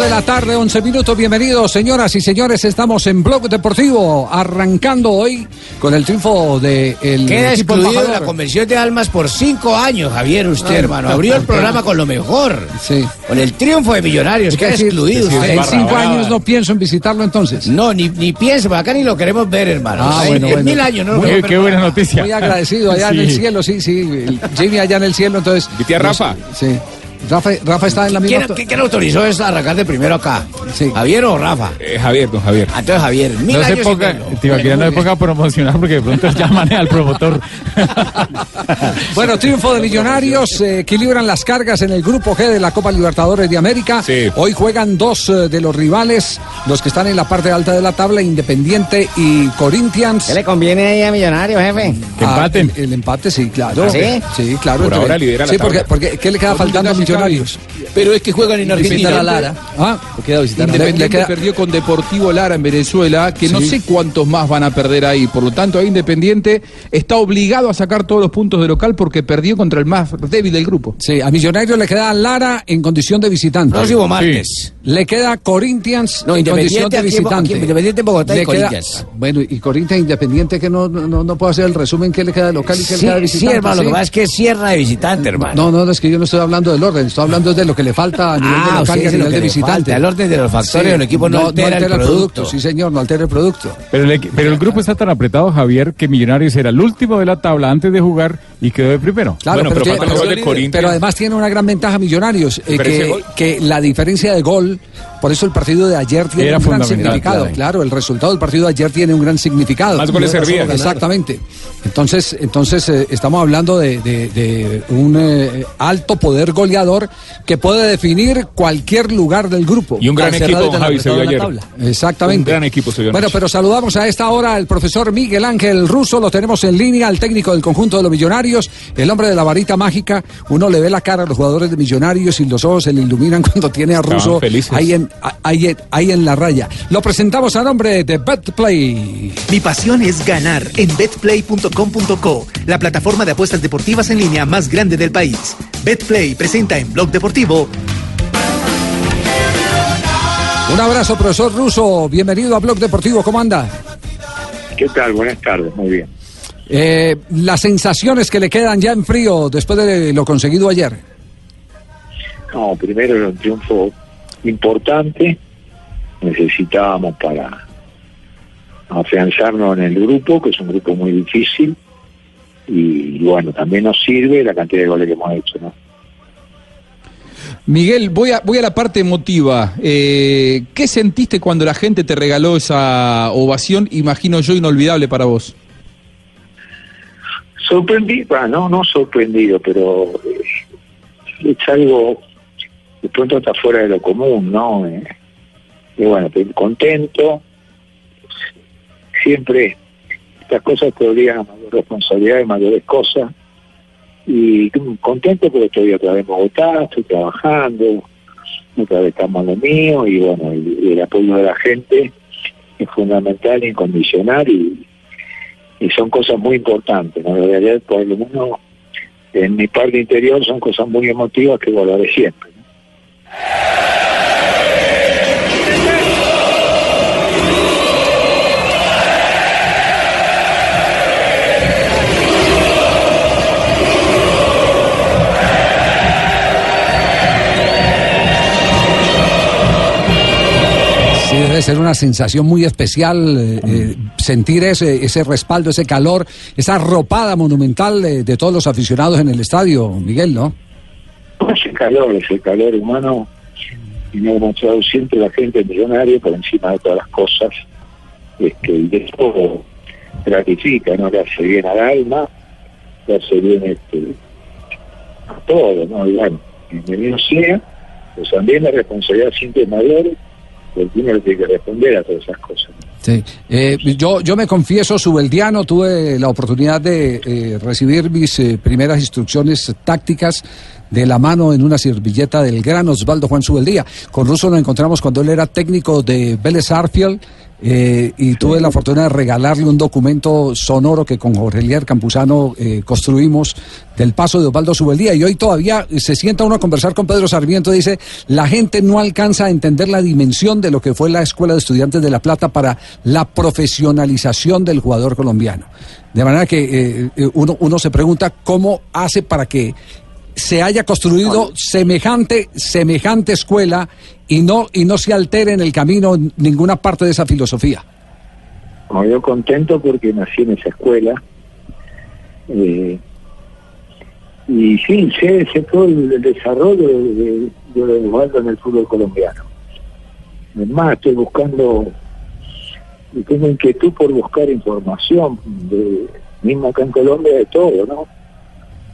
de la tarde, 11 minutos. Bienvenidos, señoras y señores. Estamos en Blog Deportivo, arrancando hoy con el triunfo del de Queda equipo excluido de la convención de almas por cinco años, Javier, usted, hermano. Abrió el programa con lo mejor. Sí. Con el triunfo de Millonarios. Queda decir, excluido en usted. cinco años no pienso en visitarlo entonces. No, ni, ni piense, porque acá ni lo queremos ver, hermano. Ah, bueno, en bueno. mil años no lo Muy- Qué ver. buena noticia. Muy agradecido allá en el Sí. cielo, sí, sí. el Jimmy allá en el cielo, entonces. ¿Mi tía Rafa? Sí. Rafa, Rafa está en la misma. ¿Quién, quién- autorizó eso a arrancar de primero acá? Sí. ¿Javier o Rafa? Eh, Javier, don Javier. Ah, Entonces, Javier, mil No se años sin ponga. Tibaquira, no se ponga a promocionar porque de pronto llaman al promotor. Bueno, triunfo de Millonarios, eh, equilibran las cargas en el grupo G de la Copa Libertadores de América. Sí. Hoy juegan dos eh, de los rivales, los que están en la parte alta de la tabla, Independiente y Corinthians. ¿Qué le conviene ahí a Millonarios, jefe? Que Ah, empaten. el, el empate, sí, claro. ¿Ah, sí? Sí, claro. Por ahora lidera la Sí, porque, porque ¿qué le queda faltando a Millonarios? Pero es que juegan en Argentina. Lara. Ah, Independiente Le- le queda- perdió con Deportivo Lara en Venezuela, que no Sí. sé cuántos más van a perder ahí. Por lo tanto, ahí Independiente está obligado a sacar todos los puntos de local porque perdió contra el más débil del grupo. Sí, a Millonarios le queda Lara en condición de visitante. Próximo martes. Le queda Corinthians No, en condición Independiente de visitante. aquí, Independiente en Bogotá y Le queda- Corinthians. bueno, y Corinthians Independiente que no, no, no puedo hacer el resumen que le queda de local y que le Sí, queda de sí, visitante. hermano, lo ¿sí? que pasa es que es cierra de visitante, hermano. No, no, no, es que yo no estoy hablando del orden, estoy hablando de lo que le falta a nivel de Ah, local usted y a nivel que de visitante. falta, el orden de los factores Sí, del equipo no altera el producto. Sí, señor, no altera el producto. Pero el, pero el grupo está tan apretado, Javier, que Millonarios era el último de la tabla antes de jugar y quedó de primero. Claro, Bueno, pero, pero tiene- pero- gol de Corinthians. pero además tiene una gran ventaja Millonarios, eh, que, que la diferencia de gol, por eso el partido de ayer tiene Era un gran significado. claro. Claro, el resultado del partido de ayer tiene un gran significado. Más goles servían. Exactamente. Entonces, entonces eh, estamos hablando de, de- de un eh, alto poder goleador que puede definir cualquier lugar del grupo. Y un gran equipo, y Javi, se vio ayer. Exactamente. Un gran equipo se vio Bueno, pero saludamos a esta hora al profesor Miguel Ángel Russo, lo tenemos en línea, al técnico del conjunto de los millonarios, el hombre de la varita mágica. Uno le ve la cara a los jugadores de millonarios y los ojos se le iluminan cuando tiene a Russo ahí en, ahí, en- ahí en la raya. Lo presentamos a nombre de BetPlay. Mi pasión es ganar en betplay.com.co, la plataforma de apuestas deportivas en línea más grande del país. Betplay presenta en Blog Deportivo Un abrazo, profesor Russo. Bienvenido a Blog Deportivo. ¿Cómo anda? ¿Qué tal? Buenas tardes, muy bien. Eh, las sensaciones que le quedan ya en frío después de lo conseguido ayer. No, primero era un triunfo importante, necesitábamos para afianzarnos en el grupo, que es un grupo muy difícil, y bueno, también nos sirve la cantidad de goles que hemos hecho, ¿no? Miguel, voy a, voy a la parte emotiva. Eh, ¿Qué sentiste cuando la gente te regaló esa ovación, imagino yo, inolvidable para vos? Sorprendido, bueno, no, no sorprendido, pero eh, es algo de pronto está fuera de lo común, ¿no? Eh, y bueno, contento. Siempre estas cosas te obligan a mayor responsabilidad y mayores cosas. Y contento porque estoy otra vez en Bogotá, estoy trabajando, otra vez estamos en lo mío y bueno, el apoyo de la gente es fundamental, incondicional y, y son cosas muy importantes. ¿no? De ayer, por lo en mi parte interior son cosas muy emotivas que guardaré siempre. Ser una sensación muy especial eh, eh, sentir ese, ese respaldo, ese calor, esa arropada monumental de, de todos los aficionados en el estadio, Miguel, ¿no? Ese calor, ese calor humano, y me ha demostrado siempre la gente millonaria por encima de todas las cosas, este, y eso gratifica, ¿no? Le hace bien al alma, le hace bien este, a todo, ¿no? Y bueno, bienvenido sea, pues también la responsabilidad siempre es mayor, uno le tiene que responder a todas esas cosas. Sí. Eh, yo, yo me confieso, subeldiano, tuve la oportunidad de eh, recibir mis eh, primeras instrucciones tácticas de la mano en una servilleta del gran Osvaldo Juan Subeldía. Con Russo nos encontramos cuando él era técnico de Vélez Arfield eh, y tuve la fortuna de regalarle un documento sonoro que con Jorge Elier Campuzano eh, construimos del paso de Osvaldo Subeldía. Y hoy todavía se sienta uno a conversar con Pedro Sarmiento dice la gente no alcanza a entender la dimensión de lo que fue la Escuela de Estudiantes de La Plata para la profesionalización del jugador colombiano. De manera que eh, uno, uno se pregunta cómo hace para que se haya construido semejante, semejante escuela y no, y no se altere en el camino ninguna parte de esa filosofía. Como yo contento porque nací en esa escuela. Eh, y sí, sé, sé todo el desarrollo de, de, de Osvaldo en el fútbol colombiano. Además, estoy buscando, y tengo inquietud por buscar información, de, mismo acá en Colombia, de todo, ¿no?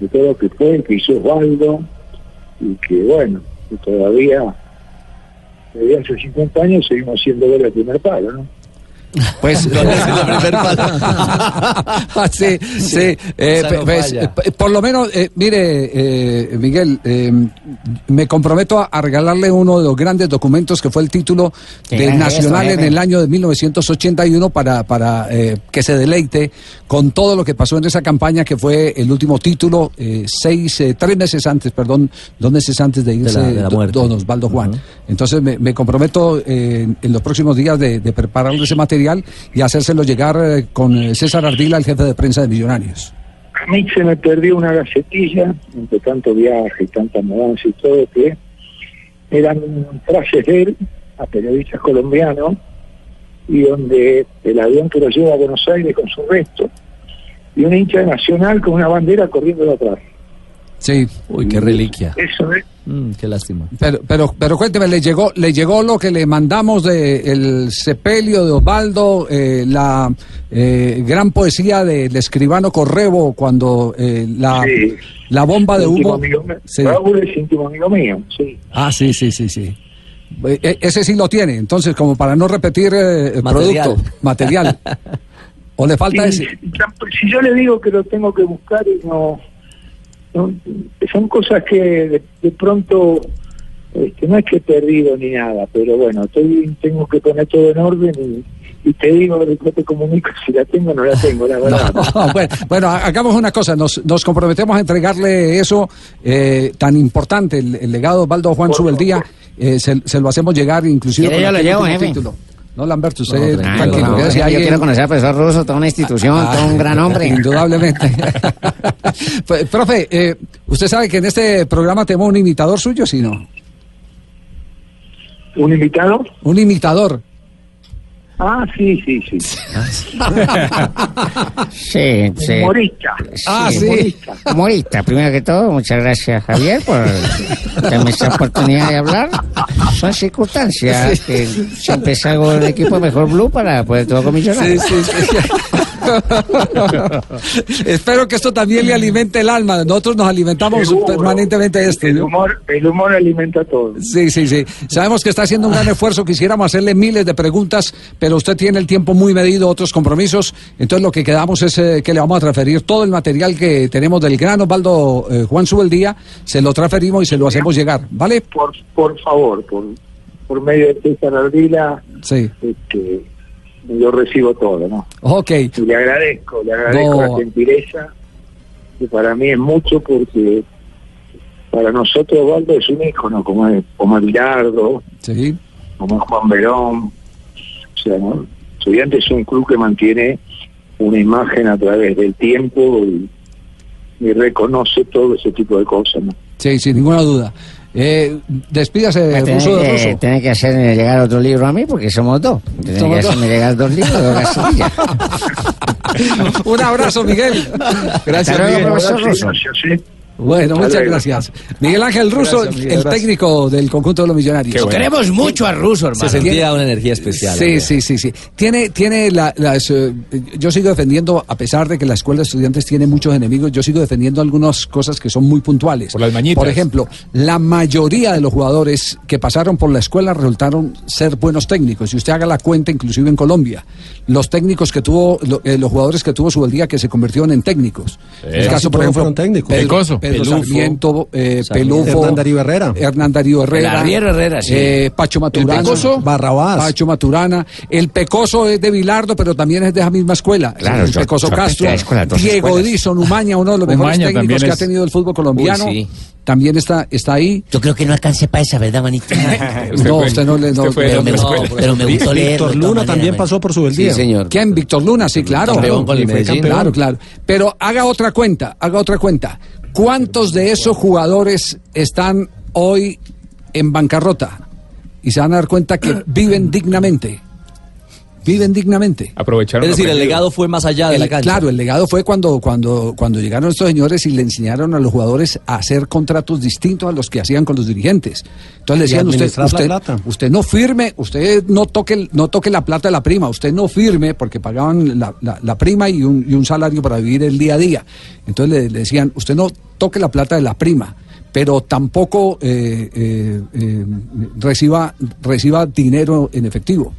De todo lo que fue, que hizo Osvaldo, y que bueno, que todavía, hace 50 años seguimos siendo ver el primer palo, ¿no? Pues sí, sí. eh, no pues, falla. eh, por lo menos, eh, mire, eh, Miguel, eh, me comprometo a, a regalarle uno de los grandes documentos que fue el título del Nacional en el año de 1981 para, para eh, que se deleite con todo lo que pasó en esa campaña que fue el último título, eh, seis, eh, tres meses antes, perdón, dos meses antes de irse la- de la don Osvaldo Juan. Entonces me, me comprometo eh, en los próximos días de, de prepararle ese material y hacérselo llegar eh, con eh, César Ardila, el jefe de prensa de Millonarios. A mí se me perdió una gacetilla, entre tanto viaje y tanta mudanza y todo, que eran frases de él a periodistas colombianos y donde el avión que lo lleva a Buenos Aires con su resto y un hincha nacional con una bandera corriendo de atrás. Sí. Uy, qué reliquia. Eso es. Mm, qué lástima. Pero, pero, pero cuénteme, ¿le llegó, le llegó lo que le mandamos de el sepelio de Osvaldo, eh, la eh, gran poesía del escribano Correbo cuando eh, la, Sí. la bomba de humo... amigo mío. Sí. Raúl es íntimo amigo mío, sí. Ah, sí, sí, sí, sí. Eh, eh, ese sí lo tiene, entonces como para no repetir eh, el Material. producto, material. ¿O le falta ese? si yo le digo que lo tengo que buscar y no, no- son cosas que de, de pronto este, no es que he perdido ni nada, pero bueno, estoy, tengo que poner todo en orden y, y te digo, después te comunico si la tengo o no la tengo, la verdad. No, bueno, bueno, ha- hagamos una cosa, nos, nos comprometemos a entregarle eso eh, tan importante, el, el legado de Osvaldo Juan Subeldía, eh, se, se lo hacemos llegar inclusive ¿Quiere yo lo aquel llevo, último jefe? título. No, Lamberto, usted No, tranquilo, tranquilo, no, quédese yo quiero conocer al profesor Russo, toda una institución, Ah, todo un gran hombre. Indudablemente. Pues, Profe, eh, usted sabe que en este programa tenemos un imitador suyo, ¿sí no? ¿Un invitado? Un imitador. Ah, sí, sí, sí. Sí, sí. Humorista. Ah, sí. Humorista. Humorista, primero que todo, muchas gracias Javier por darme esta oportunidad de hablar. Son circunstancias que siempre salgo del equipo mejor blue para poder todo con millonarios. Sí, sí, sí. Espero que esto también le alimente el alma. Nosotros nos alimentamos Seguro. permanentemente esto. El humor, el humor alimenta todo. Sí, sí, sí. Sabemos que está haciendo un gran esfuerzo. Quisiéramos hacerle miles de preguntas, pero usted tiene el tiempo muy medido, otros compromisos. Entonces lo que quedamos es eh, que le vamos a transferir todo el material que tenemos del gran Osvaldo eh, Juan Subeldía. Se lo transferimos y se lo hacemos llegar. ¿Vale? Por, por favor, por, por medio de César Ardila, Sí. este, yo recibo todo, ¿no? Ok. Y le agradezco, le agradezco No. la gentileza, que para mí es mucho porque para nosotros Osvaldo es un ícono, como es como es Bilardo, Sí. como es Juan Verón. O sea, ¿no? Estudiantes es un club que mantiene una imagen a través del tiempo y, y reconoce todo ese tipo de cosas, ¿no? Sí, sin ninguna duda. Eh, despídase, Me tiene ruso de que, ruso. tiene que hacerme llegar otro libro a mí porque somos dos. Tiene Somos que hacerme llegar dos libros, dos. Un abrazo, Miguel. Gracias, luego, Miguel. profesor ¿sí? Bueno, muchas gracias. Miguel Ángel Russo, Gracias, Miguel, el gracias. técnico del conjunto de los millonarios. Bueno. Queremos mucho a Russo, Se hermano. sentía una energía especial. Sí, hombre. sí, sí, sí. Tiene, tiene la, las, eh, yo sigo defendiendo, a pesar de que la escuela de estudiantes tiene muchos enemigos, yo sigo defendiendo algunas cosas que son muy puntuales. Por las mañitas. Por ejemplo, la mayoría de los jugadores que pasaron por la escuela resultaron ser buenos técnicos. Si usted haga la cuenta, inclusive en Colombia, los técnicos que tuvo, lo- eh, los jugadores que tuvo su día que se convirtieron en técnicos. El caso, por ejemplo, fueron técnicos. Pedro. Pedro Pelufo. Sarmiento, eh. Pelufo, Hernán Darío Herrera. Hernán Darío Herrera, El Herrera, sí. eh, Pacho Maturana, Pecoso? Barrabás. Pacho Maturana, el Pecoso es de Bilardo, pero también es de esa misma escuela, Claro, el yo- Pecoso yo Castro, Diego. Dison Umaña, uno de los mejores Umaña técnicos que ha tenido el fútbol colombiano, Uy, sí. también está, está ahí. Yo creo que no alcancé para esa, ¿verdad, manito? No, usted no le- no- usted fue de pero, me, no, pero me gustó leerlo. Víctor Luna también pasó por su Sí, día. señor. ¿Quién? Víctor Luna, sí, claro. Campeón con el Y fue Medellín. campeón, Claro, claro. Pero haga otra cuenta, haga otra cuenta. ¿Cuántos de esos jugadores están hoy en bancarrota? Y se van a dar cuenta que viven dignamente. Viven dignamente. Aprovecharon. Es decir, el legado fue más allá de El- la cancha. claro, el legado fue cuando, cuando, cuando llegaron estos señores y le enseñaron a los jugadores a hacer contratos distintos a los que hacían con los dirigentes. Entonces le decían, usted, usted, plata. usted no firme, usted no toque, no toque la plata de la prima, usted no firme porque pagaban la, la- la prima y un, y un salario para vivir el día a día. Entonces le, le decían, usted no toque la plata de la prima. Pero tampoco eh, eh, eh, reciba, reciba dinero en efectivo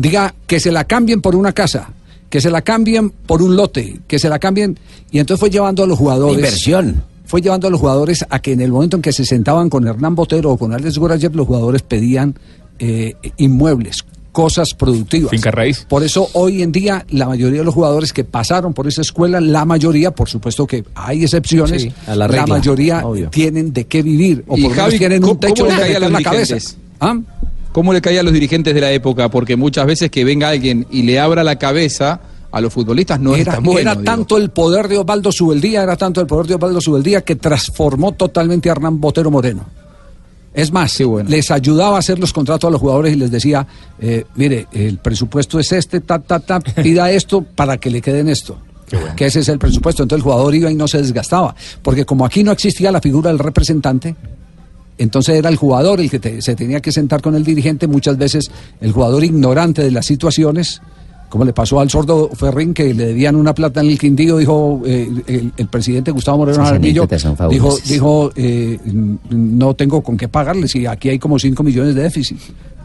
diga que se la cambien por una casa, que se la cambien por un lote, que se la cambien. Y entonces fue llevando a los jugadores. Inversión. Fue llevando a los jugadores a que en el momento en que se sentaban con Hernán Botero o con Alex Gorayev, los jugadores pedían eh, inmuebles, cosas productivas. Finca raíz. Por eso hoy en día la mayoría de los jugadores que pasaron por esa escuela, la mayoría, por supuesto que hay excepciones, Sí, a la regla, mayoría obvio. tienen de qué vivir o Y por lo menos tienen ¿cómo- un techo donde la cabeza. ¿Ah? ¿Cómo le caía a los dirigentes de la época? Porque muchas veces que venga alguien y le abra la cabeza a los futbolistas no es era, tan bueno. era digo. tanto el poder de Osvaldo Subeldía, era tanto el poder de Osvaldo Subeldía que transformó totalmente a Hernán Botero Moreno. Es más, bueno. les ayudaba a hacer los contratos a los jugadores y les decía, eh, mire, el presupuesto es este, ta, ta, ta, pida esto para que le queden esto. Que ese es el presupuesto. Entonces el jugador iba y no se desgastaba. Porque como aquí no existía la figura del representante, entonces era el jugador el que te- se tenía que sentar con el dirigente, muchas veces el jugador ignorante de las situaciones, como le pasó al sordo Ferrín, que le debían una plata en el Quindío, dijo eh, el, el presidente Gustavo Moreno son dijo, dijo eh, no tengo con qué pagarles y aquí hay como 5 millones de déficit.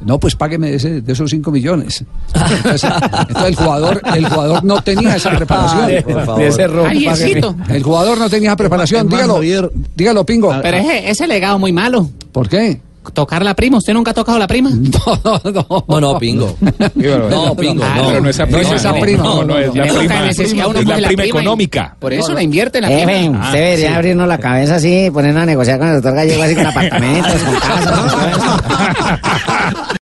No, pues págueme de, ese- de esos 5 millones. Entonces, entonces el jugador el jugador no tenía esa preparación. Por favor. Ese. El jugador no tenía esa preparación. Dígalo, dígalo, Pingo. Pero ese, ese legado muy malo. ¿Por qué? Tocar la prima. ¿Usted nunca ha tocado la prima? No, no, No, no, pingo. No, pingo, Ah, no. Pero no esa No prima. es esa prima, No, no, es la prima. Es la prima y- económica. Por eso la invierte en la prima. Jefe, Ah, usted debería abrirnos la cabeza así, ponernos a negociar con el doctor Gallego así con apartamentos, con casas, con todo eso.